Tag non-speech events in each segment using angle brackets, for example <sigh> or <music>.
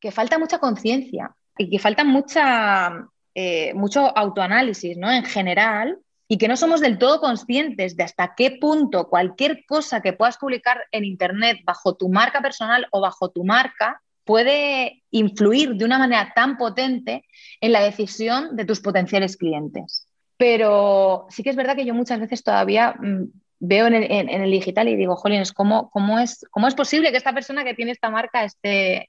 que falta mucha conciencia y que falta mucha, eh, mucho autoanálisis ¿no? en general y que no somos del todo conscientes de hasta qué punto cualquier cosa que puedas publicar en Internet bajo tu marca personal o bajo tu marca puede influir de una manera tan potente en la decisión de tus potenciales clientes. Pero sí que es verdad que yo muchas veces todavía mm, veo en el, digital y digo, jolines, ¿cómo, cómo, es, ¿cómo es posible que esta persona que tiene esta marca esté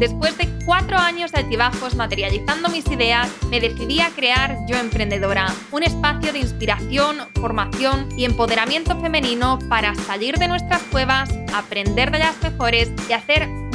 Después de cuatro años de altibajos materializando mis ideas, me decidí a crear Yo Emprendedora, un espacio de inspiración, formación y empoderamiento femenino para salir de nuestras cuevas, aprender de las mejores y hacer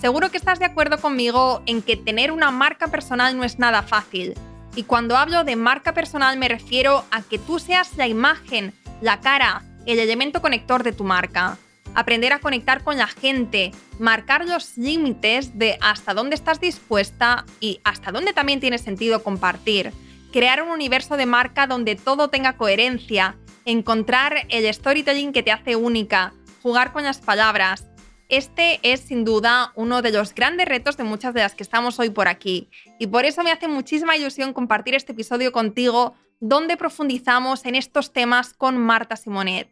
Seguro que estás de acuerdo conmigo en que tener una marca personal no es nada fácil. Y cuando hablo de marca personal me refiero a que tú seas la imagen, la cara, el elemento conector de tu marca. Aprender a conectar con la gente, marcar los límites de hasta dónde estás dispuesta y hasta dónde también tiene sentido compartir. Crear un universo de marca donde todo tenga coherencia, encontrar el storytelling que te hace única, jugar con las palabras, este es sin duda uno de los grandes retos de muchas de las que estamos hoy por aquí. Y por eso me hace muchísima ilusión compartir este episodio contigo donde profundizamos en estos temas con Marta Simonet.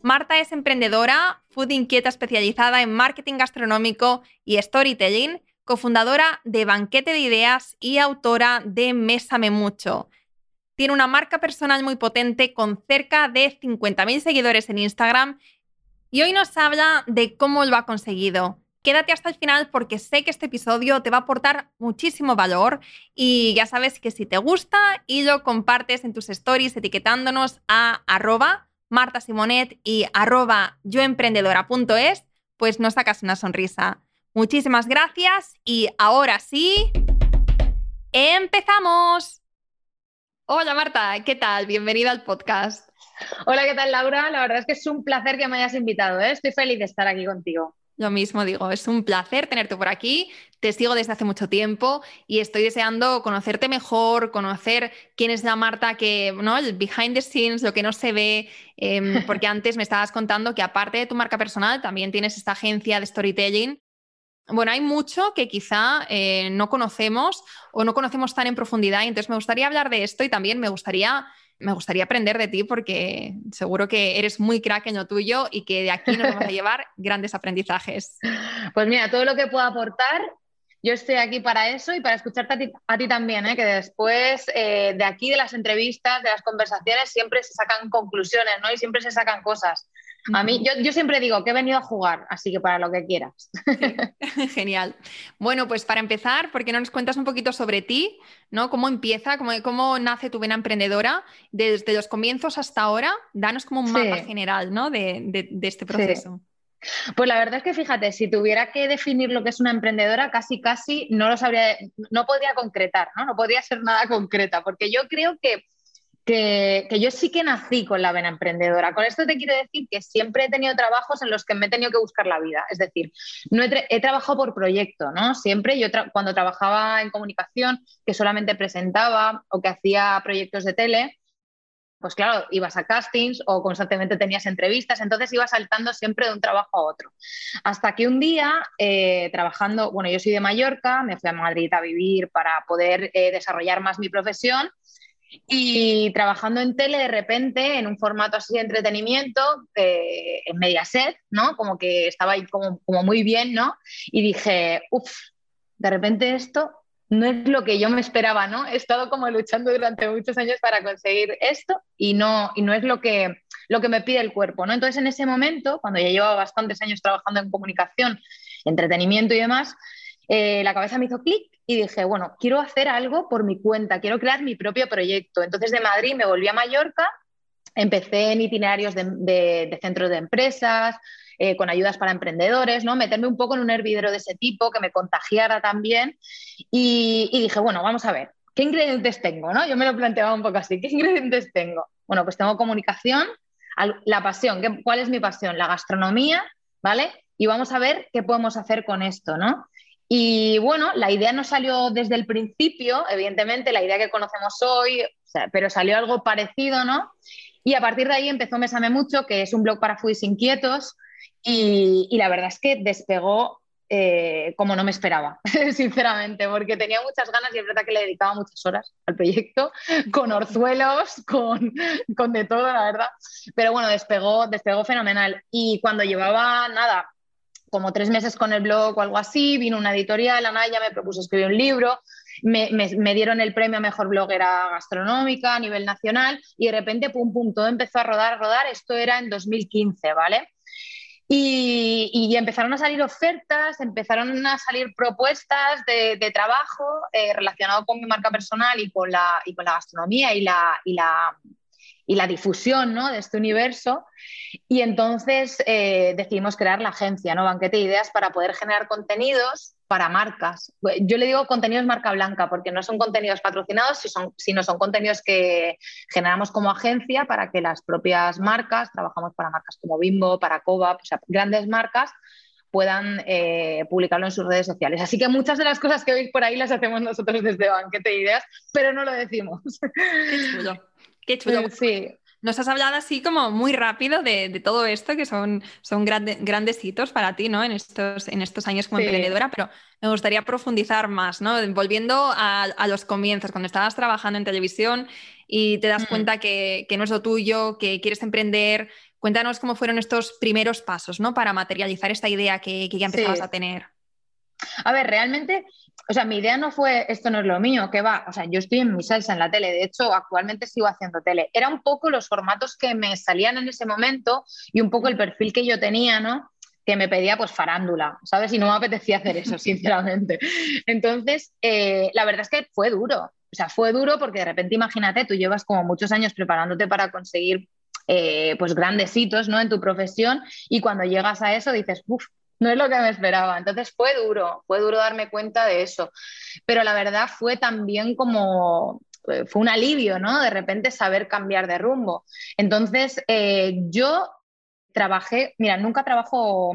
Marta es emprendedora, food inquieta especializada en marketing gastronómico y storytelling, cofundadora de Banquete de Ideas y autora de Mésame Mucho. Tiene una marca personal muy potente con cerca de 50.000 seguidores en Instagram y hoy nos habla de cómo lo ha conseguido. Quédate hasta el final porque sé que este episodio te va a aportar muchísimo valor y ya sabes que si te gusta y lo compartes en tus stories etiquetándonos a arroba martasimonet y arroba yoemprendedora.es, pues nos sacas una sonrisa. Muchísimas gracias y ahora sí, empezamos. Hola Marta, ¿qué tal? Bienvenida al podcast. Hola, ¿qué tal Laura? La verdad es que es un placer que me hayas invitado. ¿eh? Estoy feliz de estar aquí contigo. Lo mismo digo, es un placer tenerte por aquí. Te sigo desde hace mucho tiempo y estoy deseando conocerte mejor, conocer quién es la Marta, que, ¿no? El behind the scenes, lo que no se ve, em, <laughs> porque antes me estabas contando que aparte de tu marca personal, también tienes esta agencia de storytelling. Bueno, hay mucho que quizá eh, no conocemos o no conocemos tan en profundidad, y entonces me gustaría hablar de esto y también me gustaría me gustaría aprender de ti porque seguro que eres muy crack en lo tuyo y que de aquí nos vamos a <laughs> llevar grandes aprendizajes. Pues mira, todo lo que puedo aportar, yo estoy aquí para eso y para escucharte a ti, también, ¿eh? que después eh, de aquí, de las entrevistas, de las conversaciones, siempre se sacan conclusiones ¿no? y siempre se sacan cosas. A mí, yo, siempre digo que he venido a jugar, así que para lo que quieras. <laughs> Genial. Bueno, pues para empezar, ¿por qué no nos cuentas un poquito sobre ti? ¿no? ¿Cómo empieza? ¿Cómo, cómo nace tu vena emprendedora? Desde los comienzos hasta ahora, danos como un mapa general ¿no? de, este proceso. Pues la verdad es que fíjate, si tuviera que definir lo que es una emprendedora, casi casi no lo sabría, no podría concretar, ¿no? No podría ser nada concreta, porque yo creo que que, yo sí que nací con la vena emprendedora. Con esto te quiero decir que siempre he tenido trabajos en los que me he tenido que buscar la vida. Es decir, no he, trabajado por proyecto, ¿no? Siempre yo cuando trabajaba en comunicación, que solamente presentaba o que hacía proyectos de tele, pues claro, ibas a castings o constantemente tenías entrevistas, entonces ibas saltando siempre de un trabajo a otro. Hasta que un día, eh, trabajando, bueno, yo soy de Mallorca, me fui a Madrid a vivir para poder eh, desarrollar más mi profesión y trabajando en tele, de repente, en un formato así de entretenimiento, eh, en Mediaset, ¿no? Como que estaba ahí como, como muy bien, ¿no? Y dije, uff, de repente esto no es lo que yo me esperaba, ¿no? He estado como luchando durante muchos años para conseguir esto y no, y no es lo que, lo que me pide el cuerpo, ¿no? Entonces, en ese momento, cuando ya llevaba bastantes años trabajando en comunicación, entretenimiento y demás, eh, la cabeza me hizo clic y dije, bueno, quiero hacer algo por mi cuenta, quiero crear mi propio proyecto. Entonces, de Madrid me volví a Mallorca, empecé en itinerarios de centros de empresas, eh, con ayudas para emprendedores, ¿no? Meterme un poco en un hervidero de ese tipo que me contagiara también. Y, dije, bueno, vamos a ver, ¿qué ingredientes tengo? ¿no? Yo me lo planteaba un poco así, ¿qué ingredientes tengo? Bueno, pues tengo comunicación, la pasión, ¿cuál es mi pasión? La gastronomía, ¿vale? Y vamos a ver qué podemos hacer con esto, ¿no? Y bueno, la idea no salió desde el principio, evidentemente, la idea que conocemos hoy, pero salió algo parecido, ¿no? Y a partir de ahí empezó Mesame Mucho, que es un blog para foodies inquietos, y, la verdad es que despegó eh, como no me esperaba, <laughs> sinceramente, porque tenía muchas ganas y es verdad que le dedicaba muchas horas al proyecto, <laughs> con orzuelos, con, con de todo, la verdad. Pero bueno, despegó, despegó fenomenal. Y cuando llevaba nada, como tres meses con el blog o algo así, vino una editorial, Anaya me propuso escribir un libro, me, me, dieron el premio a mejor bloguera gastronómica a nivel nacional y de repente, pum, pum, todo empezó a rodar, rodar. Esto era en 2015, ¿vale? Y, empezaron a salir ofertas, empezaron a salir propuestas de, trabajo eh, relacionado con mi marca personal y con la, y con la gastronomía y y la, y la difusión ¿no? de este universo. Y entonces eh, decidimos crear la agencia, ¿no? Banquete de Ideas, para poder generar contenidos para marcas. Yo le digo contenidos marca blanca porque no son contenidos patrocinados, sino son contenidos que generamos como agencia para que las propias marcas, trabajamos para marcas como Bimbo, para Coba, o sea, grandes marcas, puedan eh, publicarlo en sus redes sociales. Así que muchas de las cosas que veis por ahí las hacemos nosotros desde Banquete de Ideas, pero no lo decimos. Qué chulo. Sí. Nos has hablado así como muy rápido de, todo esto, que son, son grandes hitos para ti, ¿no? En estos, en estos años como emprendedora, pero me gustaría profundizar más, ¿no? Volviendo a, los comienzos, cuando estabas trabajando en televisión y te das mm. cuenta que, no es lo tuyo, que quieres emprender, cuéntanos cómo fueron estos primeros pasos, ¿no? Para materializar esta idea que, ya empezabas a tener. A ver, realmente o sea, mi idea no fue esto no es lo mío, que va, o sea, yo estoy en mi salsa en la tele, de hecho, actualmente sigo haciendo tele. Era un poco los formatos que me salían en ese momento y un poco el perfil que yo tenía, ¿no? Que me pedía pues farándula, ¿sabes? Y no me apetecía hacer eso, <laughs> sinceramente. Entonces, eh, la verdad es que fue duro, o sea, fue duro porque de repente, imagínate, tú llevas como muchos años preparándote para conseguir eh, pues grandes hitos, ¿no? En tu profesión y cuando llegas a eso dices, uff, no es lo que me esperaba. Entonces fue duro, fue duro darme cuenta de eso. Pero la verdad fue también como, eh, fue un alivio, ¿no? De repente saber cambiar de rumbo. Entonces eh, yo trabajé, mira, nunca trabajo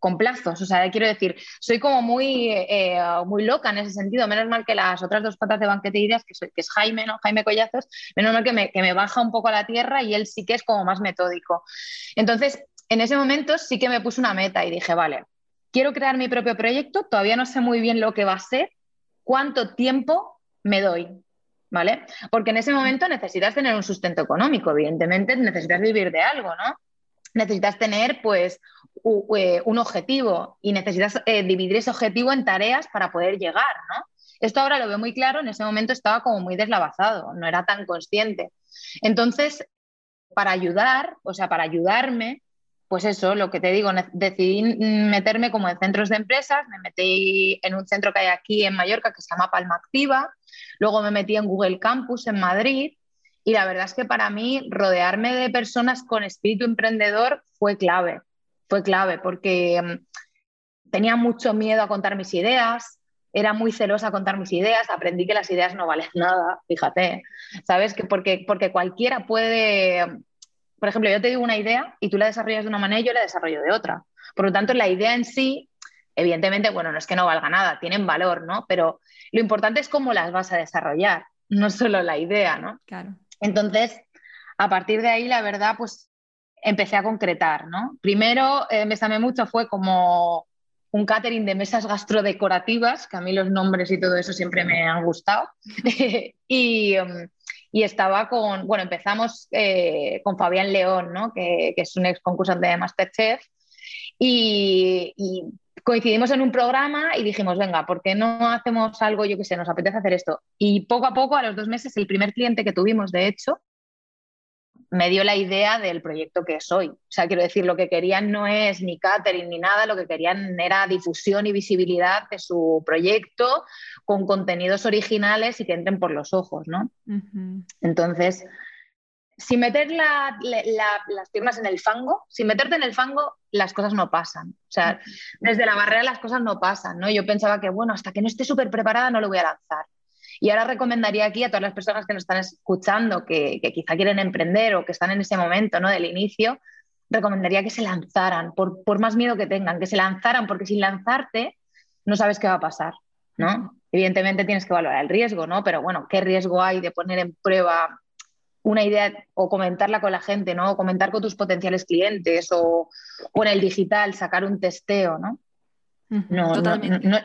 con plazos, o sea, quiero decir, soy como muy, eh, muy loca en ese sentido, menos mal que las otras dos patas de banquete de ideas, que, que es Jaime, ¿no? Jaime Collazos, menos mal que me, que me baja un poco a la tierra y él sí que es como más metódico. Entonces, en ese momento sí que me puse una meta y dije, vale, quiero crear mi propio proyecto, todavía no sé muy bien lo que va a ser, cuánto tiempo me doy, ¿vale? Porque en ese momento necesitas tener un sustento económico, evidentemente necesitas vivir de algo, ¿no? Necesitas tener, pues, eh, un objetivo y necesitas eh, dividir ese objetivo en tareas para poder llegar, ¿no? Esto ahora lo veo muy claro, en ese momento estaba como muy deslavazado, no era tan consciente. Entonces, para ayudar, o sea, para ayudarme, pues eso, lo que te digo, decidí meterme como en centros de empresas, me metí en un centro que hay aquí en Mallorca que se llama Palma Activa, luego me metí en Google Campus en Madrid y la verdad es que para mí rodearme de personas con espíritu emprendedor fue clave, fue clave porque mm, tenía mucho miedo a contar mis ideas, era muy celosa a contar mis ideas, aprendí que las ideas no valen nada, fíjate, ¿sabes? Que porque, porque cualquiera puede por ejemplo, yo te digo una idea y tú la desarrollas de una manera y yo la desarrollo de otra. Por lo tanto, la idea en sí, evidentemente, bueno, no es que no valga nada, tienen valor, ¿no? Pero lo importante es cómo las vas a desarrollar, <laughs> no solo la idea, ¿no? Claro. Entonces, a partir de ahí, la verdad, pues empecé a concretar, ¿no? Primero, eh, me mucho, fue como un catering de mesas gastrodecorativas, que a mí los nombres y todo eso siempre me han gustado. <laughs> y, um, y estaba con, bueno, empezamos eh, con Fabián León, ¿no? que, es un ex concursante de Masterchef, y, coincidimos en un programa y dijimos, venga, ¿por qué no hacemos algo, yo qué sé, nos apetece hacer esto? Y poco a poco, a los dos meses, el primer cliente que tuvimos, de hecho, me dio la idea del proyecto que soy. O sea, quiero decir, lo que querían no es ni catering ni nada, lo que querían era difusión y visibilidad de su proyecto con contenidos originales y que entren por los ojos, ¿no? Entonces, sin meter las piernas en el fango, sin meterte en el fango, las cosas no pasan. O sea, desde la barrera las cosas no pasan, ¿no? Yo pensaba que, bueno, hasta que no esté súper preparada no lo voy a lanzar. Y ahora recomendaría aquí a todas las personas que nos están escuchando, que, quizá quieren emprender o que están en ese momento ¿no? del inicio, recomendaría que se lanzaran, por, más miedo que tengan, que se lanzaran, porque sin lanzarte no sabes qué va a pasar, ¿no? Evidentemente tienes que valorar el riesgo, ¿no? Pero bueno, ¿qué riesgo hay de poner en prueba una idea o comentarla con la gente, ¿no? O comentar con tus potenciales clientes o, o en el digital sacar un testeo, ¿no? No, no, no,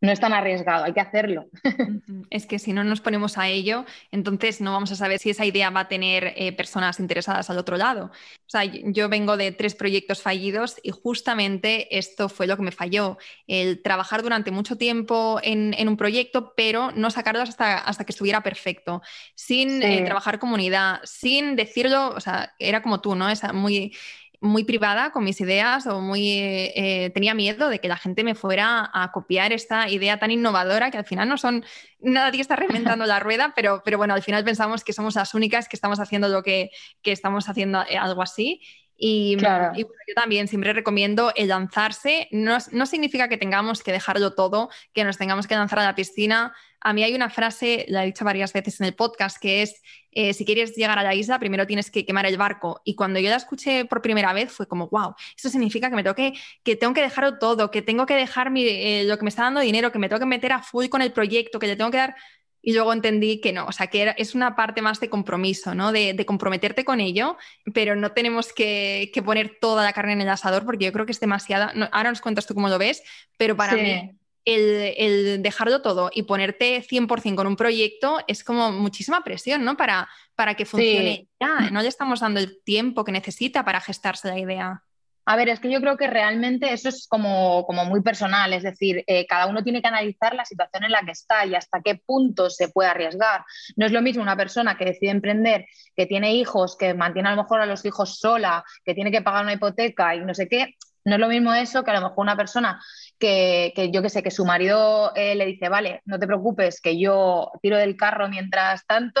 no es tan arriesgado, hay que hacerlo. <laughs> Es que si no nos ponemos a ello, entonces no vamos a saber si esa idea va a tener eh, personas interesadas al otro lado. O sea, yo vengo de tres proyectos fallidos y justamente esto fue lo que me falló, el trabajar durante mucho tiempo en, un proyecto, pero no sacarlo hasta, hasta que estuviera perfecto, sin eh, trabajar comunidad, sin decirlo, o sea, era como tú, ¿no? Esa muy muy privada con mis ideas o muy eh, tenía miedo de que la gente me fuera a copiar esta idea tan innovadora que al final no son nadie está reinventando la rueda pero, pero bueno al final pensamos que somos las únicas que estamos haciendo lo que, que estamos haciendo eh, algo así y, yo también siempre recomiendo el lanzarse. No, no, significa que tengamos que dejarlo todo, que nos tengamos que lanzar a la piscina. A mí hay una frase, la he dicho varias veces en el podcast, que es, eh, si quieres llegar a la isla, primero tienes que quemar el barco. Y cuando yo la escuché por primera vez fue como, wow, eso significa que me tengo que, que, tengo que dejarlo todo, que tengo que dejar mi, eh, lo que me está dando dinero, que me tengo que meter a full con el proyecto, que le tengo que dar y luego entendí que no, o sea, que es una parte más de compromiso, ¿no? De, comprometerte con ello, pero no tenemos que, poner toda la carne en el asador porque yo creo que es demasiada. ahora nos cuentas tú cómo lo ves, pero para mí el, dejarlo todo y ponerte 100% con un proyecto es como muchísima presión, ¿no? Para, para que funcione ya. No le estamos dando el tiempo que necesita para gestarse la idea. A ver, es que yo creo que realmente eso es como, como muy personal, es decir, eh, cada uno tiene que analizar la situación en la que está y hasta qué punto se puede arriesgar. No es lo mismo una persona que decide emprender, que tiene hijos, que mantiene a lo mejor a los hijos sola, que tiene que pagar una hipoteca y no sé qué. No es lo mismo eso que a lo mejor una persona que, yo que sé, que su marido eh, le dice, vale, no te preocupes, que yo tiro del carro mientras tanto,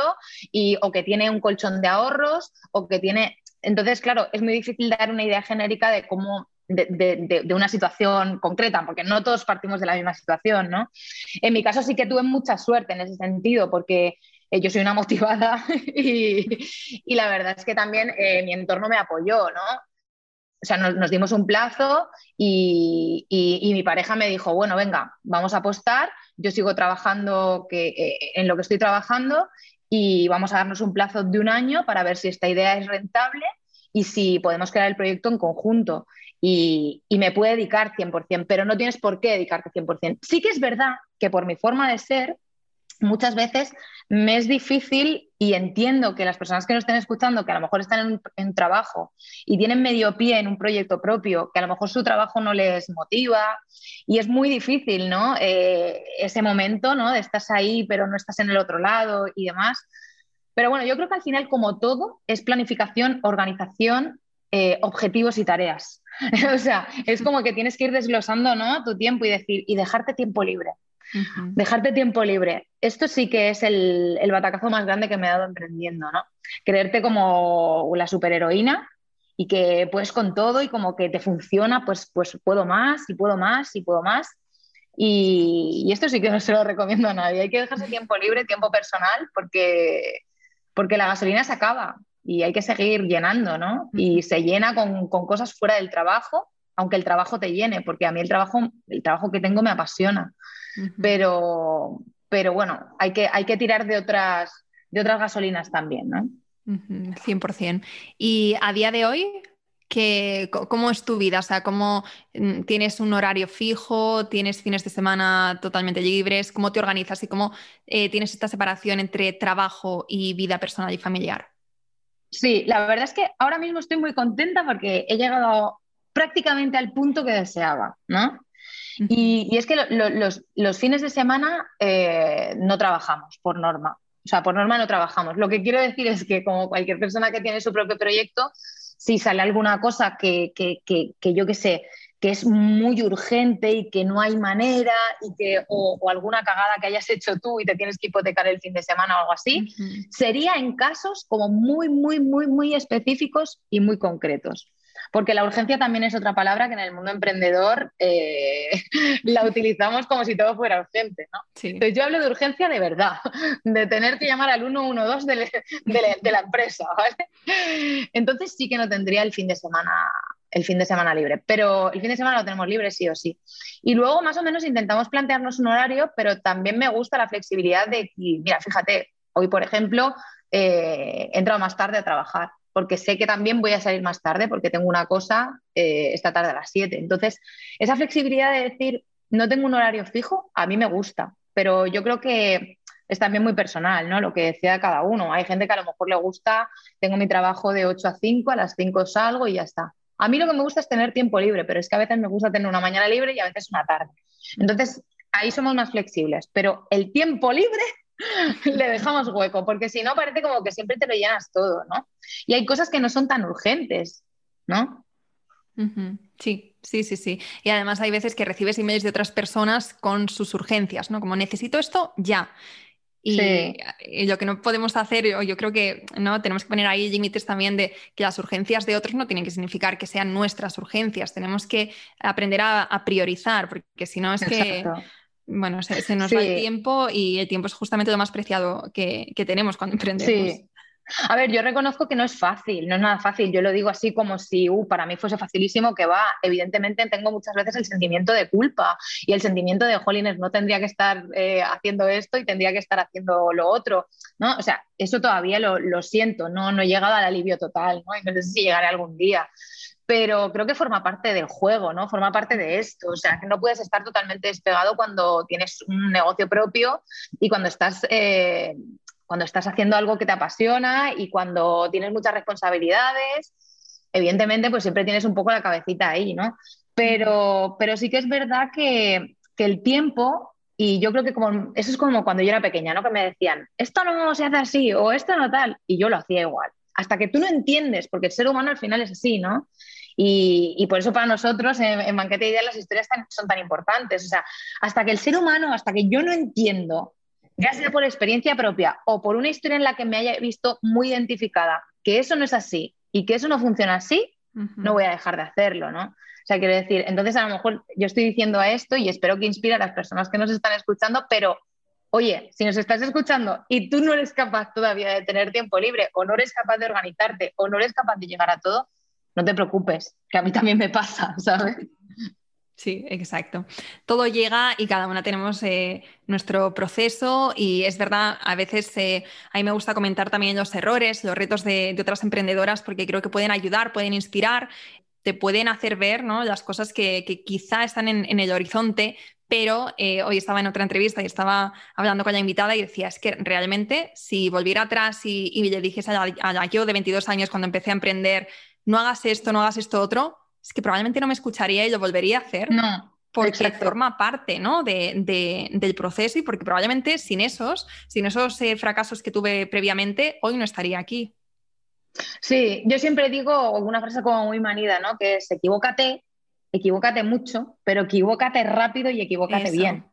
y, o que tiene un colchón de ahorros, o que tiene, entonces, claro, es muy difícil dar una idea genérica de cómo de, una situación concreta, porque no todos partimos de la misma situación, ¿no? En mi caso sí que tuve mucha suerte en ese sentido, porque eh, yo soy una <laughs> motivada y, la verdad es que también eh, mi entorno me apoyó, ¿no? O sea, nos, dimos un plazo y, mi pareja me dijo, bueno, venga, vamos a apostar, yo sigo trabajando que, eh, en lo que estoy trabajando y vamos a darnos un plazo de un año para ver si esta idea es rentable y si podemos crear el proyecto en conjunto. Y, me puede dedicar 100%, pero no tienes por qué dedicarte 100%. Sí que es verdad que por mi forma de ser, muchas veces me es difícil y entiendo que las personas que nos estén escuchando, que a lo mejor están en trabajo y tienen medio pie en un proyecto propio, que a lo mejor su trabajo no les motiva y es muy difícil, ¿no? Eh, ese momento, ¿no? De estás ahí pero no estás en el otro lado y demás. Pero bueno, yo creo que al final, como todo, es planificación, organización, eh, objetivos y tareas. <laughs> o sea, es como que tienes que ir desglosando, ¿no? Tu tiempo y decir, y dejarte tiempo libre. Dejarte tiempo libre. Esto sí que es el, batacazo más grande que me he dado emprendiendo, ¿no? Creerte como la superheroína y que puedes con todo y como que te funciona, pues, pues puedo más y puedo más y puedo más. Y, esto sí que no se lo recomiendo a nadie. Hay que dejarse tiempo libre, tiempo personal, porque, porque la gasolina se acaba y hay que seguir llenando, ¿no? Y se llena con, con cosas fuera del trabajo, aunque el trabajo te llene, porque a mí el trabajo, el trabajo que tengo me apasiona pero, pero bueno, hay que, hay que tirar de otras, de otras gasolinas también, ¿no? 100%. ¿Y a día de hoy ¿Cómo es tu vida? O sea, ¿cómo mm, tienes un horario fijo? ¿Tienes fines de semana totalmente libres? ¿Cómo te organizas y cómo eh, tienes esta separación entre trabajo y vida personal y familiar? Sí, la verdad es que ahora mismo estoy muy contenta porque he llegado prácticamente al punto que deseaba, ¿no? Y, es que los, fines de semana eh, no trabajamos por norma. O sea, por norma no trabajamos. Lo que quiero decir es que como cualquier persona que tiene su propio proyecto, si sale alguna cosa que, que, que, que yo qué sé, que es muy urgente y que no hay manera y que o, alguna cagada que hayas hecho tú y te tienes que hipotecar el fin de semana o algo así, sería en casos como muy, muy, muy, muy específicos y muy concretos. Porque la urgencia también es otra palabra que en el mundo emprendedor eh, <laughs> la utilizamos como si todo fuera urgente. ¿no? Entonces yo hablo de urgencia de verdad, <laughs> de tener que llamar al 112 <laughs> de, de, de la empresa. ¿vale? Entonces sí que no tendría el fin de semana el fin de semana libre, pero el fin de semana lo tenemos libre sí o sí. Y luego más o menos intentamos plantearnos un horario, pero también me gusta la flexibilidad de, mira, fíjate, hoy por ejemplo eh, he entrado más tarde a trabajar, porque sé que también voy a salir más tarde porque tengo una cosa eh, esta tarde a las 7. Entonces, esa flexibilidad de decir, no tengo un horario fijo, a mí me gusta, pero yo creo que es también muy personal, ¿no? Lo que decía cada uno. Hay gente que a lo mejor le gusta, tengo mi trabajo de 8 a 5, a las 5 salgo y ya está. A mí lo que me gusta es tener tiempo libre, pero es que a veces me gusta tener una mañana libre y a veces una tarde. Entonces, ahí somos más flexibles, pero el tiempo libre <laughs> le dejamos hueco, porque si no parece como que siempre te lo llenas todo, ¿no? Y hay cosas que no son tan urgentes, ¿no? Sí, sí, sí, sí. Y además hay veces que recibes emails de otras personas con sus urgencias, ¿no? Como necesito esto ya. Y, lo que no podemos hacer, yo creo que no tenemos que poner ahí límites también de que las urgencias de otros no tienen que significar que sean nuestras urgencias. Tenemos que aprender a, priorizar, porque si no es que bueno, se, nos va el tiempo y el tiempo es justamente lo más preciado que, que tenemos cuando emprendemos. A ver, yo reconozco que no es fácil, no es nada fácil. Yo lo digo así como si uh, para mí fuese facilísimo que va. Evidentemente tengo muchas veces el sentimiento de culpa y el sentimiento de, jolines, no tendría que estar eh, haciendo esto y tendría que estar haciendo lo otro, ¿no? O sea, eso todavía lo, lo siento, no, no he llegado al alivio total, ¿no? Y no sé si llegaré algún día pero creo que forma parte del juego, ¿no? Forma parte de esto. O sea, que no puedes estar totalmente despegado cuando tienes un negocio propio y cuando estás eh, cuando estás haciendo algo que te apasiona y cuando tienes muchas responsabilidades, evidentemente pues siempre tienes un poco la cabecita ahí, ¿no? Pero, pero sí que es verdad que, el tiempo, y yo creo que como, eso es como cuando yo era pequeña, ¿no? Que me decían, esto no se hace así o esto no tal, y yo lo hacía igual. Hasta que tú no entiendes, porque el ser humano al final es así, ¿no? Y, por eso para nosotros en, en Banquete Ideas las historias son tan importantes. O sea, hasta que el ser humano, hasta que yo no entiendo ya sea por experiencia propia o por una historia en la que me haya visto muy identificada, que eso no es así y que eso no funciona así, no voy a dejar de hacerlo, ¿no? O sea, quiero decir, entonces a lo mejor yo estoy diciendo esto y espero que inspire a las personas que nos están escuchando, pero oye, si nos estás escuchando y tú no eres capaz todavía de tener tiempo libre o no eres capaz de organizarte o no eres capaz de llegar a todo, no te preocupes, que a mí también me pasa, <laughs> ¿sabes? Sí, exacto. Todo llega y cada una tenemos eh, nuestro proceso y es verdad, a veces eh, a mí me gusta comentar también los errores, los retos de, otras emprendedoras porque creo que pueden ayudar, pueden inspirar, te pueden hacer ver ¿no? las cosas que, quizá están en, el horizonte, pero eh, hoy estaba en otra entrevista y estaba hablando con la invitada y decía, es que realmente si volviera atrás y, le dijese a, yo de 22 años cuando empecé a emprender, no hagas esto, no hagas esto otro, es que probablemente no me escucharía y lo volvería a hacer. No. Porque forma parte ¿no? de, del proceso y porque probablemente sin esos, sin esos eh, fracasos que tuve previamente, hoy no estaría aquí. Sí, yo siempre digo una frase como muy manida, ¿no? Que es equivócate, equivócate mucho, pero equivócate rápido y equivócate bien.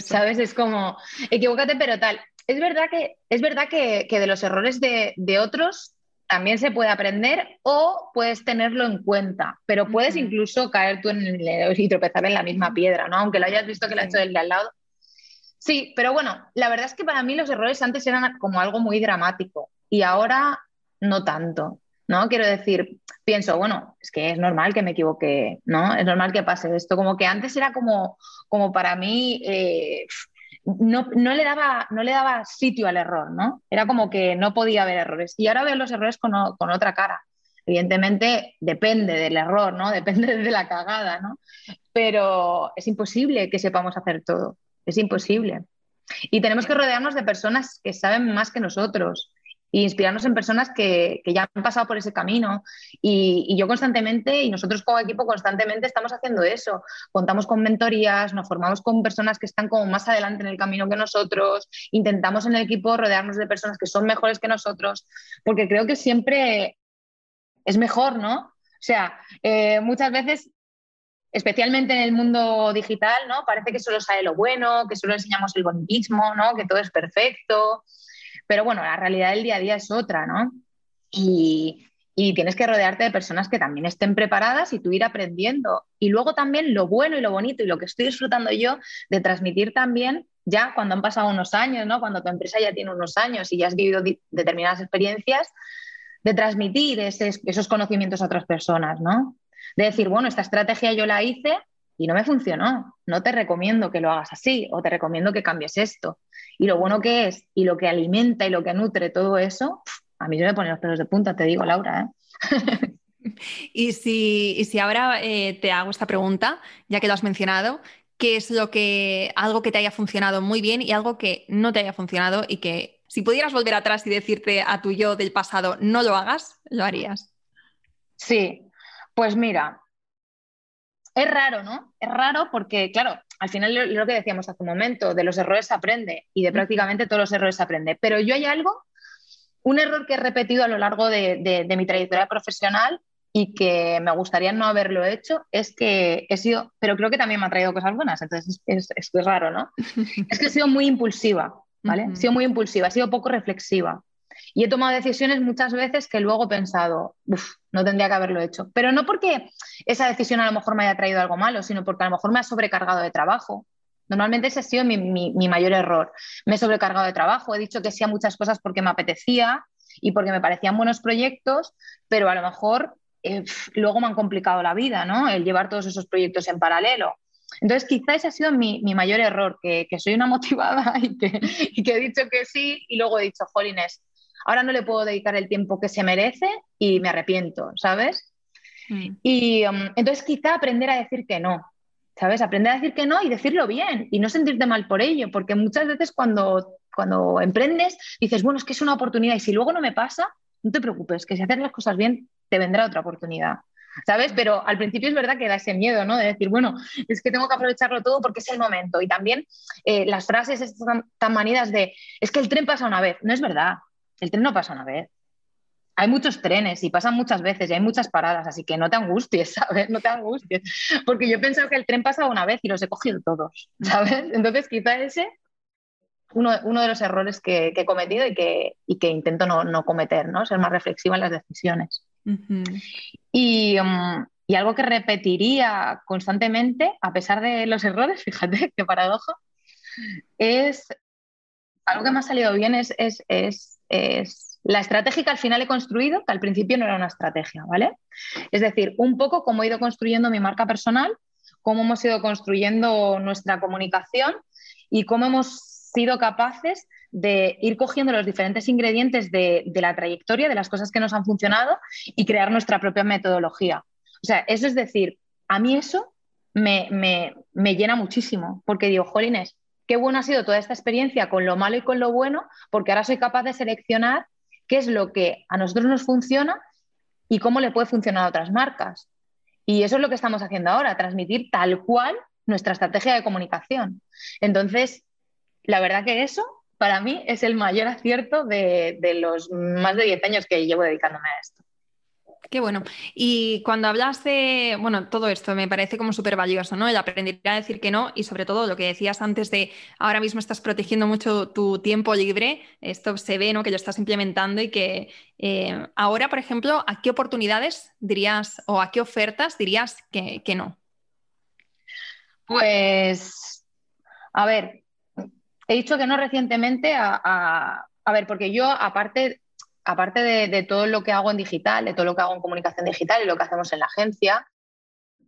¿Sabes? Es como, equivócate, pero tal. Es verdad que, es verdad que, de los errores de, de, otros también se puede aprender o puedes tenerlo en cuenta, pero puedes incluso caer tú en el, y tropezar en la misma piedra, ¿no? Aunque lo hayas visto que lo ha hecho el de al lado. Sí, pero bueno, la verdad es que para mí los errores antes eran como algo muy dramático y ahora no tanto, ¿no? Quiero decir, pienso, bueno, es que es normal que me equivoque, ¿no? Es normal que pase esto, como que antes era como, como para mí... Eh, no, le daba, no le daba sitio al error, ¿no? Era como que no podía haber errores. Y ahora veo los errores con, otra cara. Evidentemente depende del error, ¿no? <laughs> Depende de la cagada, ¿no? Pero es imposible que sepamos hacer todo. Es imposible. Y tenemos que rodearnos de personas que saben más que nosotros e inspirarnos en personas que, ya han pasado por ese camino. Y, yo constantemente, y nosotros como equipo constantemente estamos haciendo eso. Contamos con mentorías, nos formamos con personas que están como más adelante en el camino que nosotros, intentamos en el equipo rodearnos de personas que son mejores que nosotros, porque creo que siempre es mejor, ¿no? O sea, eh, muchas veces especialmente en el mundo digital, ¿no? Parece que solo sale lo bueno, que solo enseñamos el bonitismo, ¿no? Que todo es perfecto. Pero bueno, la realidad del día a día es otra, ¿no? Y, tienes que rodearte de personas que también estén preparadas y tú ir aprendiendo. Y luego también lo bueno y lo bonito y lo que estoy disfrutando yo de transmitir también ya cuando han pasado unos años, ¿no? Cuando tu empresa ya tiene unos años y ya has vivido determinadas experiencias, de transmitir esos conocimientos a otras personas, ¿no? De decir, bueno, esta estrategia yo la hice y no me funcionó. No te recomiendo que lo hagas así o te recomiendo que cambies esto. Y lo bueno que es y lo que alimenta y lo que nutre todo eso, a mí se me ponen los pelos de punta, te digo, Laura. ¿eh? <laughs> y, si, si ahora eh, te hago esta pregunta, ya que lo has mencionado, ¿qué es lo que, algo que te haya funcionado muy bien y algo que no te haya funcionado y que si pudieras volver atrás y decirte a tu yo del pasado, no lo hagas, lo harías? Sí, pues mira, es raro, ¿no? Es raro porque, claro, al final lo, que decíamos hace un momento, de los errores se aprende y de prácticamente todos los errores se aprende. Pero yo hay algo, un error que he repetido a lo largo de, mi trayectoria profesional y que me gustaría no haberlo hecho, es que he sido, pero creo que también me ha traído cosas buenas, entonces es, es, raro, ¿no? <laughs> es que he sido muy impulsiva, ¿vale? He sido muy impulsiva, he sido poco reflexiva. Y he tomado decisiones muchas veces que luego he pensado, uff, no tendría que haberlo hecho. Pero no porque esa decisión a lo mejor me haya traído algo malo, sino porque a lo mejor me ha sobrecargado de trabajo. Normalmente ese ha sido mi, mayor error. Me he sobrecargado de trabajo, he dicho que sí a muchas cosas porque me apetecía y porque me parecían buenos proyectos, pero a lo mejor eh, luego me han complicado la vida, ¿no? El llevar todos esos proyectos en paralelo. Entonces, quizá ese ha sido mi, mayor error, que, soy una <laughs> motivada y que, y que, he dicho que sí y luego he dicho, jolines, ahora no le puedo dedicar el tiempo que se merece y me arrepiento, ¿sabes? Mm. Y um, entonces quizá aprender a decir que no, ¿sabes? Aprender a decir que no y decirlo bien y no sentirte mal por ello, porque muchas veces cuando, cuando emprendes dices, bueno, es que es una oportunidad y si luego no me pasa, no te preocupes, que si haces las cosas bien, te vendrá otra oportunidad. ¿Sabes? Pero al principio es verdad que da ese miedo, ¿no? De decir, bueno, es que tengo que aprovecharlo todo porque es el momento. Y también eh, las frases están tan manidas de, es que el tren pasa una vez. No es verdad el tren no pasa una vez. Hay muchos trenes y pasan muchas veces y hay muchas paradas, así que no te angusties, <laughs> ¿sabes? No te angusties. Porque yo he pensado que el tren pasa una vez y los he cogido todos, <laughs> ¿sabes? Entonces, quizá ese uno, uno de los errores que, he cometido y que, y que intento no, cometer, ¿no? Ser más reflexiva en las decisiones. y, um, y, algo que repetiría constantemente, a pesar de los errores, <laughs> fíjate qué paradoja, es algo que me ha salido bien es, es, es, es, la estrategia que al final he construido, que al principio no era una estrategia, ¿vale? Es decir, un poco cómo he ido construyendo mi marca personal, cómo hemos ido construyendo nuestra comunicación y cómo hemos sido capaces de ir cogiendo los diferentes ingredientes de, de, la trayectoria, de las cosas que nos han funcionado y crear nuestra propia metodología. O sea, eso es decir, a mí eso me, me, me llena muchísimo, porque digo, jolines, qué bueno ha sido toda esta experiencia con lo malo y con lo bueno, porque ahora soy capaz de seleccionar qué es lo que a nosotros nos funciona y cómo le puede funcionar a otras marcas. Y eso es lo que estamos haciendo ahora, transmitir tal cual nuestra estrategia de comunicación. Entonces, la verdad que eso para mí es el mayor acierto de, de los más de 10 años que llevo dedicándome a esto. Qué bueno. Y cuando hablas de, bueno, todo esto me parece como súper valioso, ¿no? El aprender a decir que no y sobre todo lo que decías antes de ahora mismo estás protegiendo mucho tu tiempo libre, esto se ve, ¿no? Que lo estás implementando y que eh, ahora, por ejemplo, ¿a qué oportunidades dirías o a qué ofertas dirías que, no? Pues, a ver, he dicho que no recientemente a ver, porque yo aparte aparte de, todo lo que hago en digital, de todo lo que hago en comunicación digital y lo que hacemos en la agencia,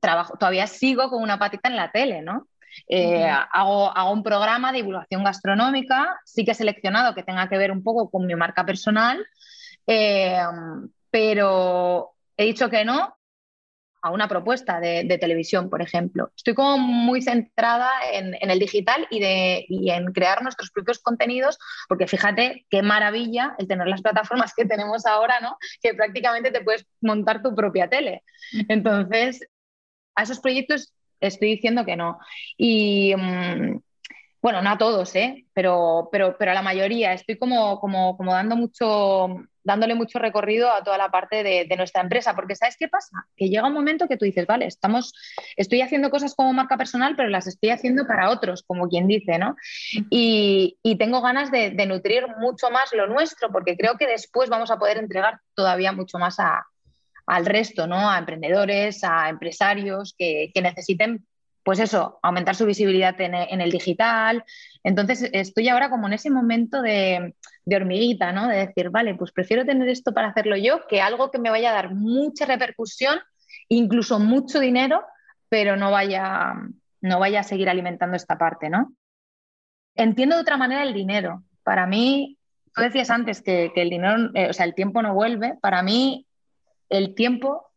trabajo, todavía sigo con una patita en la tele, ¿no? Eh, hago, hago, un programa de divulgación gastronómica, sí que he seleccionado que tenga que ver un poco con mi marca personal, eh, pero he dicho que no a una propuesta de, televisión, por ejemplo. Estoy como muy centrada en, el digital y, de, y en crear nuestros propios contenidos, porque fíjate qué maravilla el tener las plataformas que tenemos ahora, ¿no? Que prácticamente te puedes montar tu propia tele. Entonces, a esos proyectos estoy diciendo que no. Y, mm, bueno, no a todos, ¿eh? pero, pero, pero a la mayoría. Estoy como, como, como dando mucho, dándole mucho recorrido a toda la parte de, nuestra empresa, porque ¿sabes qué pasa? Que llega un momento que tú dices, vale, estamos, estoy haciendo cosas como marca personal, pero las estoy haciendo para otros, como quien dice, ¿no? Y, tengo ganas de, nutrir mucho más lo nuestro, porque creo que después vamos a poder entregar todavía mucho más al resto, ¿no? A emprendedores, a empresarios que, que necesiten pues eso, aumentar su visibilidad en, el digital. Entonces, estoy ahora como en ese momento de, hormiguita, ¿no? De decir, vale, pues prefiero tener esto para hacerlo yo que algo que me vaya a dar mucha repercusión, incluso mucho dinero, pero no vaya, no vaya a seguir alimentando esta parte, ¿no? Entiendo de otra manera el dinero. Para mí, tú decías antes que, el dinero, eh, o sea, el tiempo no vuelve. Para mí, el tiempo,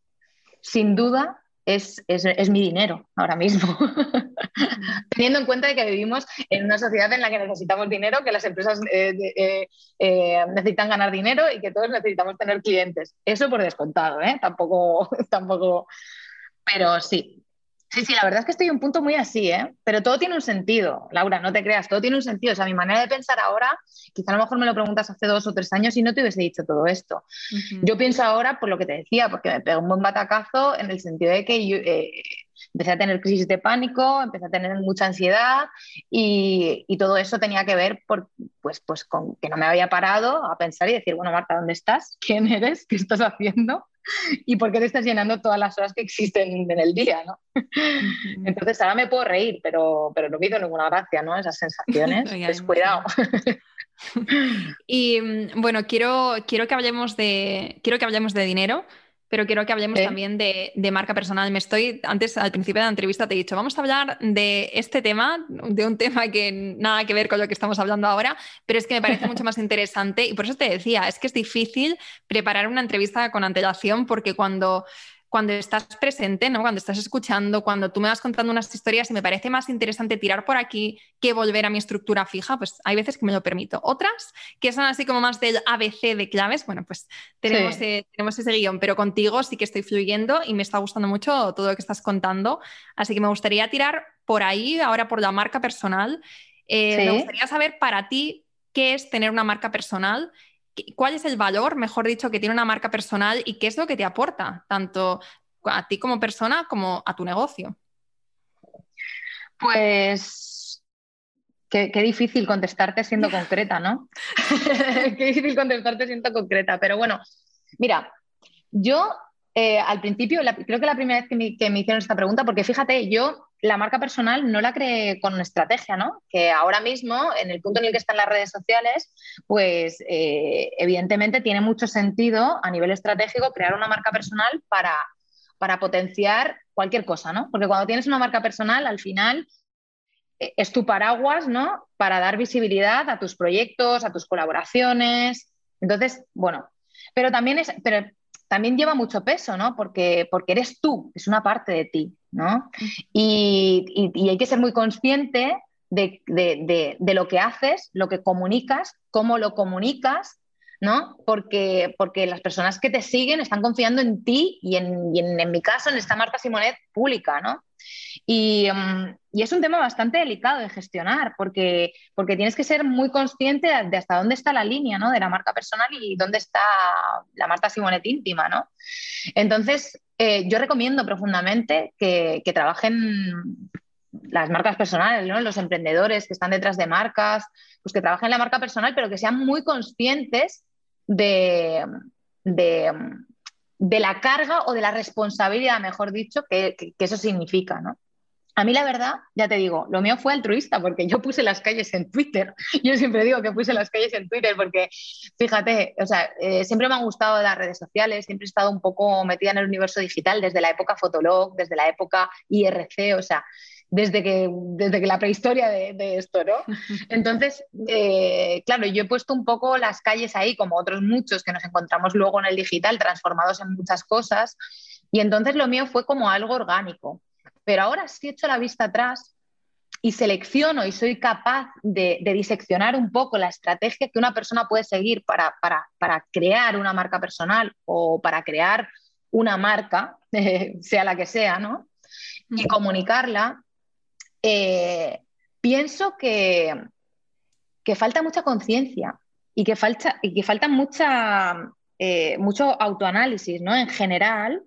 sin duda, es, mi dinero ahora mismo. <laughs> Teniendo en cuenta que vivimos en una sociedad en la que necesitamos dinero, que las empresas eh, eh, eh, necesitan ganar dinero y que todos necesitamos tener clientes. Eso por descontado, Tampoco, <laughs> tampoco. Pero sí, Sí, sí, la verdad es que estoy en un punto muy así, ¿eh? Pero todo tiene un sentido, Laura, no te creas, todo tiene un sentido. O sea, mi manera de pensar ahora, quizá a lo mejor me lo preguntas hace dos o tres años y no te hubiese dicho todo esto. Yo pienso ahora por lo que te decía, porque me pegó un buen batacazo en el sentido de que yo, eh, empecé a tener crisis de pánico, empecé a tener mucha ansiedad y, todo eso tenía que ver por, pues, pues con que no me había parado a pensar y decir, bueno, Marta, ¿dónde estás? ¿Quién eres? ¿Qué estás haciendo? <laughs> ¿Y por qué te estás llenando todas las horas que existen en el día? ¿no? Entonces ahora me puedo reír, pero, pero no me hizo ninguna gracia, ¿no? Esas sensaciones. <laughs> pues cuidado. <laughs> y mm, bueno, quiero, quiero, que hablemos de, quiero que hablemos de dinero pero quiero que hablemos también de, marca personal. Me estoy, antes al principio de la entrevista te he dicho, vamos a hablar de este tema, de un tema que nada que ver con lo que estamos hablando ahora, pero es que me parece mucho más <laughs> interesante y por eso te decía, es que es difícil preparar una entrevista con antelación porque cuando cuando estás presente, ¿no? cuando estás escuchando, cuando tú me vas contando unas historias y me parece más interesante tirar por aquí que volver a mi estructura fija, pues hay veces que me lo permito. Otras que son así como más del ABC de claves, bueno, pues tenemos, eh, tenemos ese guion, pero contigo sí que estoy fluyendo y me está gustando mucho todo lo que estás contando, así que me gustaría tirar por ahí, ahora por la marca personal. Eh, me gustaría saber para ti qué es tener una marca personal ¿Cuál es el valor, mejor dicho, que tiene una marca personal y qué es lo que te aporta, tanto a ti como persona como a tu negocio? Pues qué, difícil contestarte siendo <laughs> concreta, ¿no? <laughs> qué difícil contestarte siendo concreta, pero bueno, mira, yo eh, al principio, creo que la primera vez que me, que me, hicieron esta pregunta, porque fíjate, yo la marca personal no la creé con estrategia, ¿no? Que ahora mismo, en el punto en el que están las redes sociales, pues eh, evidentemente tiene mucho sentido a nivel estratégico crear una marca personal para, para potenciar cualquier cosa, ¿no? Porque cuando tienes una marca personal, al final eh, es tu paraguas, ¿no? Para dar visibilidad a tus proyectos, a tus colaboraciones. Entonces, bueno, pero también es, pero también lleva mucho peso, ¿no? Porque, porque eres tú, es una parte de ti, ¿no? Y, hay que ser muy consciente de, lo que haces, lo que comunicas, cómo lo comunicas, ¿no? Porque, porque las personas que te siguen están confiando en ti y en, en, mi caso, en esta marca Simonet pública, ¿no? Mm, y, es un tema bastante delicado de gestionar porque, porque tienes que ser muy consciente de hasta dónde está la línea ¿no? de la marca personal y dónde está la marca Simonet íntima. ¿no? Entonces, eh, yo recomiendo profundamente que, trabajen las marcas personales, ¿no? los emprendedores que están detrás de marcas, pues que trabajen la marca personal, pero que sean muy conscientes de, de, de la carga o de la responsabilidad, mejor dicho, que, eso significa, ¿no? A mí la verdad, ya te digo, lo mío fue altruista porque yo puse las calles en Twitter. <laughs> Yo siempre digo que puse las calles en Twitter porque, fíjate, o sea, eh, siempre me han gustado las redes sociales, siempre he estado un poco metida en el universo digital desde la época Fotolog, desde la época IRC, o sea, desde que, desde que la prehistoria de, esto, ¿no? <laughs> Entonces, eh, claro, yo he puesto un poco las calles ahí, como otros muchos que nos encontramos luego en el digital, transformados en muchas cosas, Y entonces lo mío fue como algo orgánico. Pero ahora sí he hecho la vista atrás y selecciono y soy capaz de, diseccionar un poco la estrategia que una persona puede seguir para, crear una marca personal o para crear una marca, <laughs> sea la que sea, ¿no? Y comunicarla, eh, pienso que, que falta mucha conciencia y que falta, y que falta mucha, eh, mucho autoanálisis, ¿no? En general,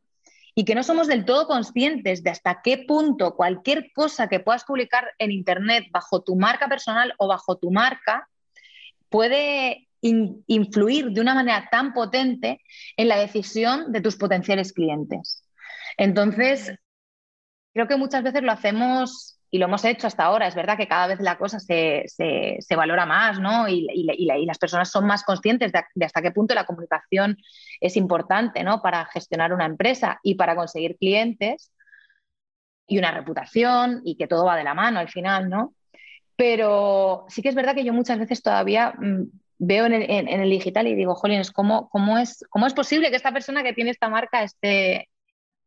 y que no somos del todo conscientes de hasta qué punto cualquier cosa que puedas publicar en Internet bajo tu marca personal o bajo tu marca puede influir de una manera tan potente en la decisión de tus potenciales clientes. Entonces, creo que muchas veces lo hacemos y lo hemos hecho hasta ahora. Es verdad que cada vez la cosa se, valora más, ¿no? Y, las personas son más conscientes de, hasta qué punto la comunicación es importante, ¿no? Para gestionar una empresa y para conseguir clientes y una reputación y que todo va de la mano al final, ¿no? Pero sí que es verdad que yo muchas veces todavía mm, veo en el, digital y digo, jolines, ¿cómo, cómo, es, ¿cómo es posible que esta persona que tiene esta marca esté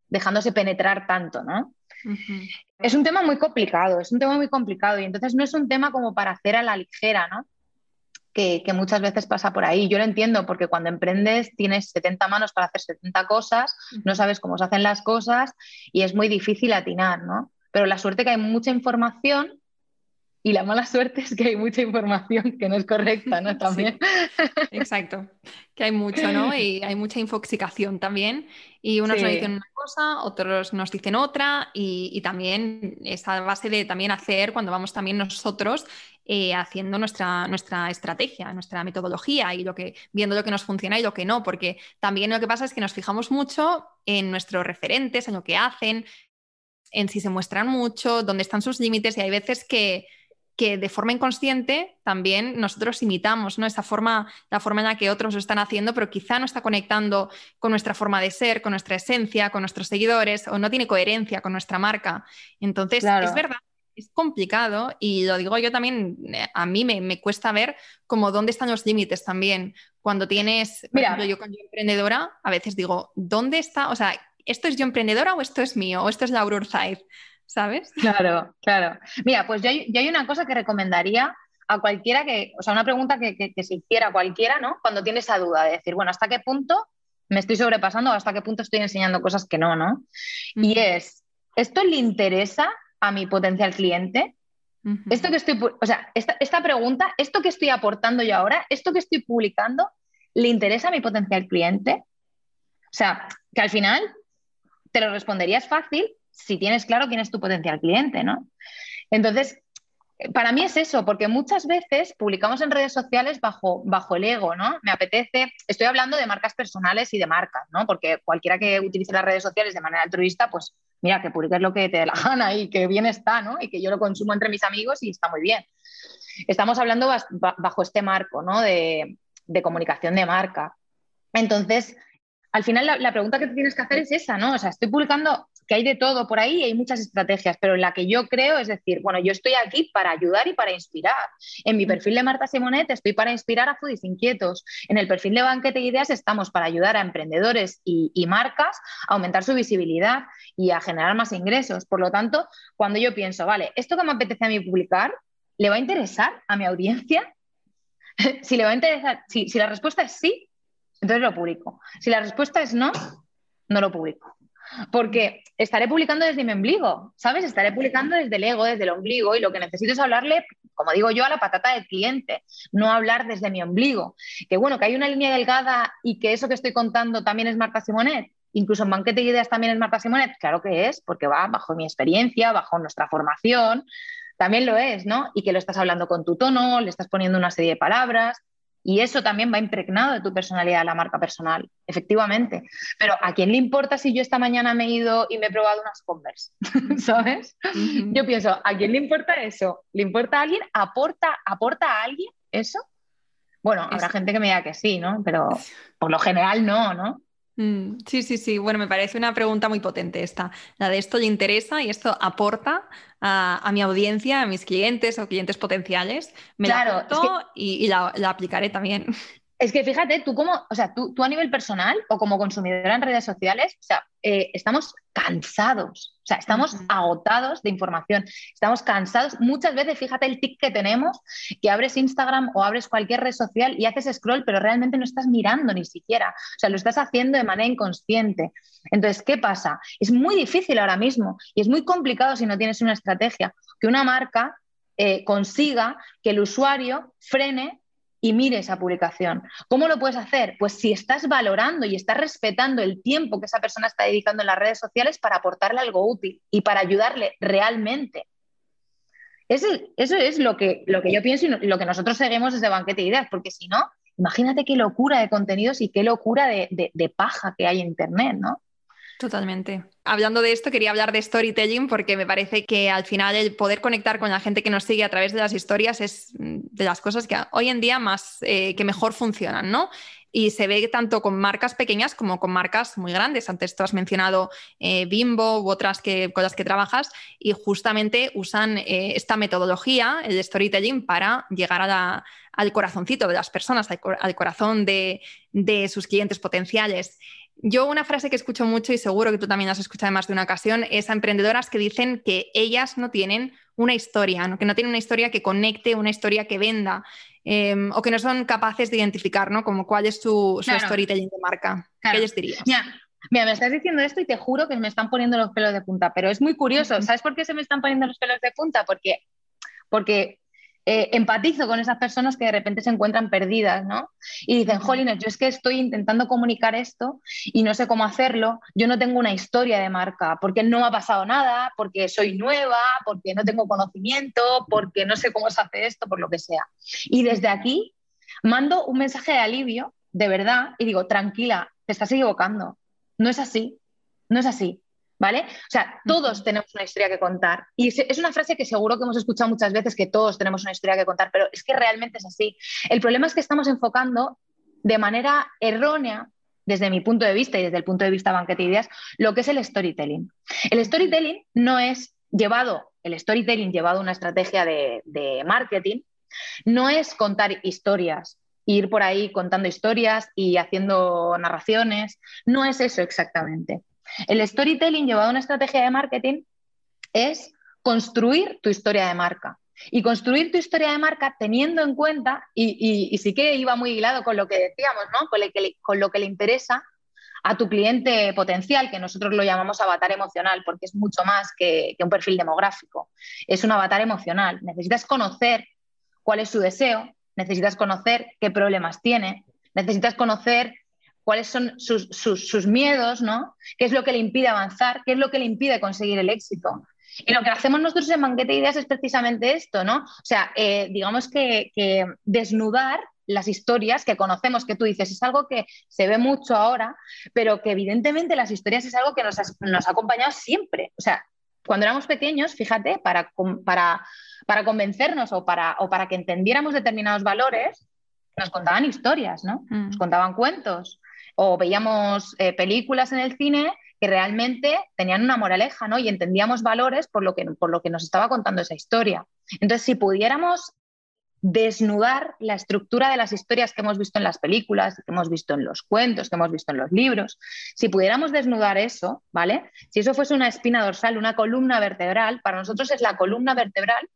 dejándose penetrar tanto, ¿no? Es un tema muy complicado, es un tema muy complicado y entonces no es un tema como para hacer a la ligera, ¿no? Que, muchas veces pasa por ahí. Yo lo entiendo porque cuando emprendes tienes 70 manos para hacer 70 cosas, no sabes cómo se hacen las cosas y es muy difícil atinar, ¿no? Pero la suerte que hay mucha información y la mala suerte es que hay mucha información que no es correcta, ¿no? <laughs> También. exacto, que hay mucho, ¿no? Y hay mucha infoxicación también. Y unos nos dicen una cosa, otros nos dicen otra. Y, también esa base de también hacer cuando vamos también nosotros eh, haciendo nuestra, nuestra estrategia, nuestra metodología y lo que, viendo lo que nos funciona y lo que no. Porque también lo que pasa es que nos fijamos mucho en nuestros referentes, en lo que hacen, en si se muestran mucho, dónde están sus límites. Y hay veces que que de forma inconsciente también nosotros imitamos, ¿no? Esa forma, la forma en la que otros lo están haciendo, pero quizá no está conectando con nuestra forma de ser, con nuestra esencia, con nuestros seguidores, o no tiene coherencia con nuestra marca. Entonces, es verdad, es complicado y lo digo yo también, eh, a mí me, cuesta ver como dónde están los límites también. Cuando tienes, por ejemplo, yo como emprendedora, a veces digo, ¿dónde está? O sea, ¿esto es yo emprendedora o esto es mío? ¿O esto es Laura Urzaiz? ¿Sabes? Claro, claro. Mira, pues yo, hay una cosa que recomendaría a cualquiera que, o sea, una pregunta que, se hiciera cualquiera, ¿no? Cuando tiene esa duda de decir, bueno, ¿hasta qué punto me estoy sobrepasando o hasta qué punto estoy enseñando cosas que no, ¿no? Y es, ¿esto le interesa a mi potencial cliente? Esto que estoy, o sea, esta, esta, pregunta, esto que estoy aportando yo ahora, esto que estoy publicando, ¿le interesa a mi potencial cliente? O sea, que al final te lo responderías fácil si tienes claro quién es tu potencial cliente, ¿no? Entonces, para mí es eso, porque muchas veces publicamos en redes sociales bajo, bajo el ego, ¿no? Me apetece, estoy hablando de marcas personales y de marcas, ¿no? Porque cualquiera que utilice las redes sociales de manera altruista, pues mira, que publiques lo que te dé la <laughs> gana y que bien está, ¿no? Y que yo lo consumo entre mis amigos y está muy bien. Estamos hablando bajo este marco, ¿no? De, de comunicación de marca. Entonces, al final la, la, pregunta que tienes que hacer es esa, ¿no? O sea, estoy publicando que hay de todo por ahí, hay muchas estrategias, pero en la que yo creo es decir, bueno, yo estoy aquí para ayudar y para inspirar. En mi perfil de Marta Simonet estoy para inspirar a foodies inquietos. En el perfil de Banquete Ideas estamos para ayudar a emprendedores y, y marcas a aumentar su visibilidad y a generar más ingresos. Por lo tanto, cuando yo pienso, vale, esto que me apetece a mí publicar, ¿le va a interesar a mi audiencia? <laughs> si le va a interesar, si, si la respuesta es sí, entonces lo publico. Si la respuesta es no, no lo publico porque estaré publicando desde mi ombligo, ¿sabes? Estaré publicando desde el ego, desde el ombligo y lo que necesito es hablarle, como digo yo, a la patata del cliente, no hablar desde mi ombligo. Que bueno, que hay una línea delgada y que eso que estoy contando también es Marta Simonet, incluso en Banquete de Ideas también es Marta Simonet, claro que es, porque va bajo mi experiencia, bajo nuestra formación, también lo es, ¿no? Y que lo estás hablando con tu tono, le estás poniendo una serie de palabras, y eso también va impregnado de tu personalidad, la marca personal, efectivamente. Pero ¿a quién le importa si yo esta mañana me he ido y me he probado unas Converse? <laughs> ¿Sabes? Yo pienso, ¿a quién le importa eso? ¿Le importa a alguien? ¿Aporta, aporta a alguien eso? Bueno, habrá gente que me diga que sí, ¿no? Pero por lo general no, ¿no? Mm, sí, sí, sí. Bueno, me parece una pregunta muy potente esta. La de esto le interesa y esto aporta a, mi audiencia, a mis clientes o clientes potenciales. Me la y, la, aplicaré también. <laughs> Es que fíjate, tú como, o sea, tú, tú, a nivel personal o como consumidora en redes sociales, o sea, eh, estamos cansados, o sea, estamos agotados de información, estamos cansados. Muchas veces, fíjate el tic que tenemos, que abres Instagram o abres cualquier red social y haces scroll, pero realmente no estás mirando ni siquiera, o sea, lo estás haciendo de manera inconsciente. Entonces, ¿qué pasa? Es muy difícil ahora mismo y es muy complicado si no tienes una estrategia, que una marca eh, consiga que el usuario frene y mire esa publicación. ¿Cómo lo puedes hacer? Pues si estás valorando y estás respetando el tiempo que esa persona está dedicando en las redes sociales para aportarle algo útil y para ayudarle realmente. Eso, es lo que, lo que yo pienso y lo que nosotros seguimos desde Banquete de Ideas, porque si no, imagínate qué locura de contenidos y qué locura de, de paja que hay en Internet, ¿no? Totalmente. Hablando de esto, quería hablar de storytelling porque me parece que al final el poder conectar con la gente que nos sigue a través de las historias es mm, de las cosas que hoy en día más eh, que mejor funcionan, ¿no? Y se ve tanto con marcas pequeñas como con marcas muy grandes. Antes tú has mencionado eh, Bimbo u otras que, con las que trabajas y justamente usan eh, esta metodología, el storytelling, para llegar al corazoncito de las personas, al, corazón de, de sus clientes potenciales. Yo una frase que escucho mucho y seguro que tú también has escuchado en más de una ocasión es a emprendedoras que dicen que ellas no tienen una historia, que no tienen una historia que conecte, una historia que venda em, o que no son capaces de identificar, ¿no? Como cuál es su, storytelling de marca. ¿Qué les dirías? Mira, me estás diciendo esto y te juro que me están poniendo los pelos de punta, pero es muy curioso. ¿Sabes por qué se me están poniendo los pelos de punta? Porque, porque eh, empatizo con esas personas que de repente se encuentran perdidas, ¿no? Y dicen, jolines, yo es que estoy intentando comunicar esto y no sé cómo hacerlo, yo no tengo una historia de marca, porque no me ha pasado nada, porque soy nueva, porque no tengo conocimiento, porque no sé cómo se hace esto, por lo que sea. Y desde aquí mando un mensaje de alivio, de verdad, y digo, tranquila, te estás equivocando, no es así, no es así. ¿Vale? O sea, todos tenemos una historia que contar. Y es una frase que seguro que hemos escuchado muchas veces, que todos tenemos una historia que contar, pero es que realmente es así. El problema es que estamos enfocando de manera errónea desde mi punto de vista y desde el punto de vista banquete ideas, lo que es el storytelling. El storytelling no es llevado, el storytelling llevado a una estrategia de, de marketing, no es contar historias, ir por ahí contando historias y haciendo narraciones, no es eso exactamente. El storytelling llevado a una estrategia de marketing es construir tu historia de marca. Y construir tu historia de marca teniendo en cuenta, y, sí que iba muy hilado con lo que decíamos, ¿no? con, lo que le interesa a tu cliente potencial, que nosotros lo llamamos avatar emocional, porque es mucho más que, que un perfil demográfico. Es un avatar emocional. Necesitas conocer cuál es su deseo, necesitas conocer qué problemas tiene, necesitas conocer cuáles son sus, miedos, ¿no? ¿Qué es lo que le impide avanzar? ¿Qué es lo que le impide conseguir el éxito? Y lo que hacemos nosotros en Banquete Ideas es precisamente esto, ¿no? O sea, eh, digamos que, desnudar las historias que conocemos, que tú dices, es algo que se ve mucho ahora, pero que evidentemente las historias es algo que nos ha, acompañado siempre. O sea, cuando éramos pequeños, fíjate, para, para, para convencernos o para, o para que entendiéramos determinados valores, nos contaban historias, ¿no? Nos mm. contaban cuentos o veíamos eh, películas en el cine que realmente tenían una moraleja, ¿no? Y entendíamos valores por lo, que, por lo que nos estaba contando esa historia. Entonces, si pudiéramos desnudar la estructura de las historias que hemos visto en las películas, que hemos visto en los cuentos, que hemos visto en los libros, si pudiéramos desnudar eso, ¿vale? Si eso fuese una espina dorsal, una columna vertebral, para nosotros es la columna vertebral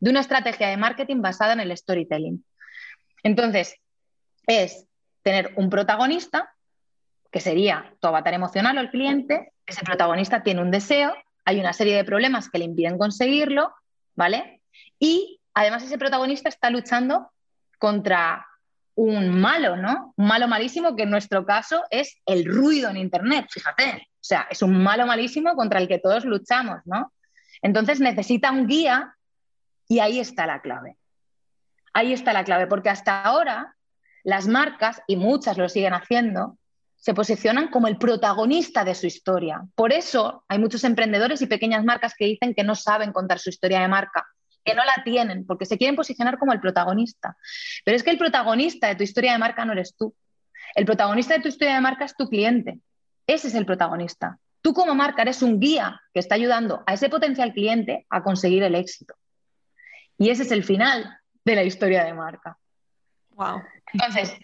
de una estrategia de marketing basada en el storytelling. Entonces, es tener un protagonista que sería tu avatar emocional o el cliente, ese protagonista tiene un deseo, hay una serie de problemas que le impiden conseguirlo, ¿vale? Y además ese protagonista está luchando contra un malo, ¿no? Un malo malísimo que en nuestro caso es el ruido en Internet, fíjate. O sea, es un malo malísimo contra el que todos luchamos, ¿no? Entonces necesita un guía y ahí está la clave. Ahí está la clave, porque hasta ahora las marcas, y muchas lo siguen haciendo, se posicionan como el protagonista de su historia. Por eso hay muchos emprendedores y pequeñas marcas que dicen que no saben contar su historia de marca, que no la tienen, porque se quieren posicionar como el protagonista. Pero es que el protagonista de tu historia de marca no eres tú. El protagonista de tu historia de marca es tu cliente. Ese es el protagonista. Tú como marca eres un guía que está ayudando a ese potencial cliente a conseguir el éxito. Y ese es el final de la historia de marca. Wow. Entonces,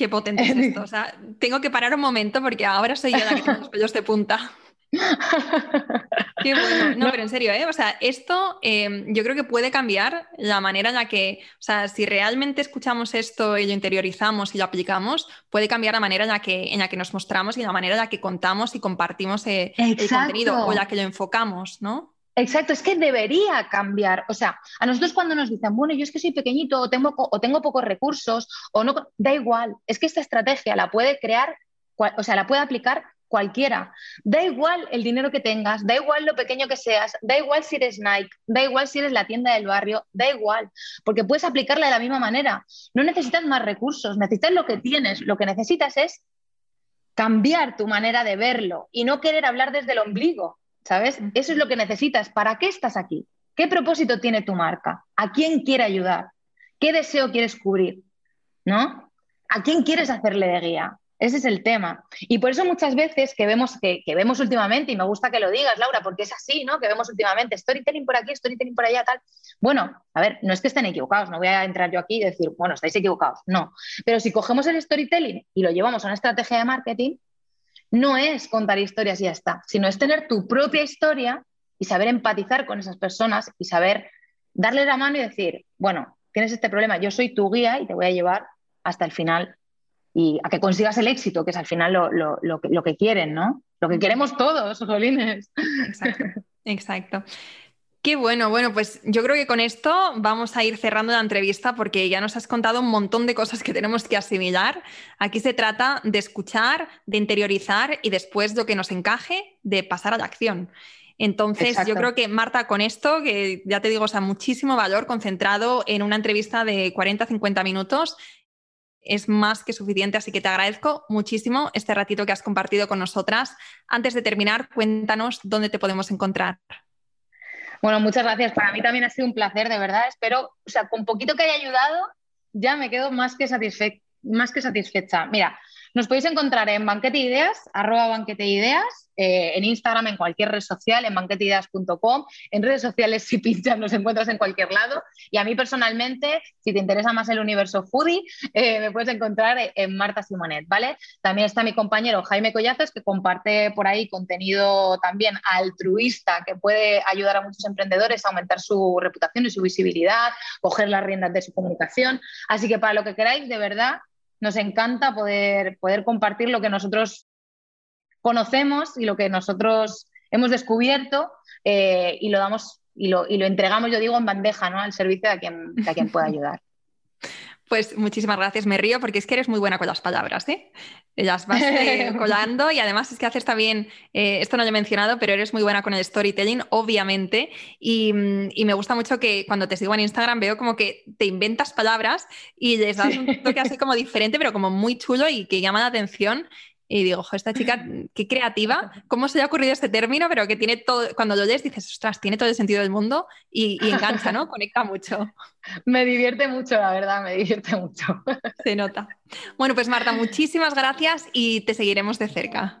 Qué potente es esto. O sea, tengo que parar un momento porque ahora soy yo la que tiene los pelos de punta. <laughs> Qué bueno. No, pero en serio, ¿eh? O sea, esto em, yo creo que puede cambiar la manera en la que, o sea, si realmente escuchamos esto y lo interiorizamos y lo aplicamos, puede cambiar la manera en la que, en la que nos mostramos y la manera en la que contamos y compartimos eh, el contenido o la que lo enfocamos, ¿no? Exacto, es que debería cambiar. O sea, a nosotros cuando nos dicen, bueno, yo es que soy pequeñito o tengo, o tengo pocos recursos o no, da igual, es que esta estrategia la puede crear, o sea, la puede aplicar cualquiera. Da igual el dinero que tengas, da igual lo pequeño que seas, da igual si eres Nike, da igual si eres la tienda del barrio, da igual, porque puedes aplicarla de la misma manera. No necesitas más recursos, necesitas lo que tienes, lo que necesitas es cambiar tu manera de verlo y no querer hablar desde el ombligo, ¿sabes? Eso es lo que necesitas. ¿Para qué estás aquí? ¿Qué propósito tiene tu marca? ¿A quién quiere ayudar? ¿Qué deseo quieres cubrir? ¿No? ¿A quién quieres hacerle de guía? Ese es el tema. Y por eso muchas veces que vemos, que, vemos últimamente, y me gusta que lo digas, Laura, porque es así, ¿no? Que vemos últimamente storytelling por aquí, storytelling por allá, tal. Bueno, a ver, no es que estén equivocados, no voy a entrar yo aquí y decir, bueno, estáis equivocados. No. Pero si cogemos el storytelling y lo llevamos a una estrategia de marketing, no es contar historias y ya está, sino es tener tu propia historia y saber empatizar con esas personas y saber darle la mano y decir, bueno, tienes este problema, yo soy tu guía y te voy a llevar hasta el final y a que consigas el éxito, que es al final lo, lo, lo, lo que quieren, ¿no? Lo que queremos todos, Jolines. Exacto, <laughs> exacto. Qué bueno, bueno, pues yo creo que con esto vamos a ir cerrando la entrevista porque ya nos has contado un montón de cosas que tenemos que asimilar. Aquí se trata de escuchar, de interiorizar y después lo que nos encaje, de pasar a la acción. Entonces, yo creo que Marta, con esto, que ya te digo, o sea, muchísimo valor concentrado en una entrevista de 40-50 minutos, es más que suficiente, así que te agradezco muchísimo este ratito que has compartido con nosotras. Antes de terminar, cuéntanos dónde te podemos encontrar. Bueno, muchas gracias. Para mí también ha sido un placer, de verdad. Espero, o sea, con poquito que haya ayudado, ya me quedo más que, más que satisfecha. Mira, nos podéis encontrar en Banquete Ideas, arroba Banquete Ideas, eh, en Instagram, en cualquier red social, en banqueteideas.com. En redes sociales, <laughs> si pinchas, nos encuentras en cualquier lado. Y a mí personalmente, si te interesa más el universo foodie, eh, me puedes encontrar en Marta Simonet, ¿vale? También está mi compañero Jaime Collazos, que comparte por ahí contenido también altruista que puede ayudar a muchos emprendedores a aumentar su reputación y su visibilidad, coger las riendas de su comunicación. Así que para lo que queráis, de verdad, nos encanta poder, poder compartir lo que nosotros conocemos y lo que nosotros hemos descubierto eh, y lo damos y lo, y lo, entregamos, yo digo, en bandeja, ¿no? Al servicio de quien, de a quien pueda <laughs> ayudar. Pues muchísimas gracias, me río porque es que eres muy buena con las palabras, ¿eh? Las vas eh, <laughs> colando y además es que haces también, eh, esto no lo he mencionado, pero eres muy buena con el storytelling, obviamente, y, mm, y, me gusta mucho que cuando te sigo en Instagram veo como que te inventas palabras y les das un toque así como diferente, pero como muy chulo y que llama la atención y digo, ojo, esta chica, <laughs> qué creativa, cómo se le ha ocurrido este término, pero que tiene todo, cuando lo lees dices, ostras, tiene todo el sentido del mundo y, y engancha, ¿no? <laughs> Conecta mucho. Me divierte mucho, la verdad, me divierte mucho. Se nota. Bueno, pues Marta, muchísimas gracias y te seguiremos de cerca.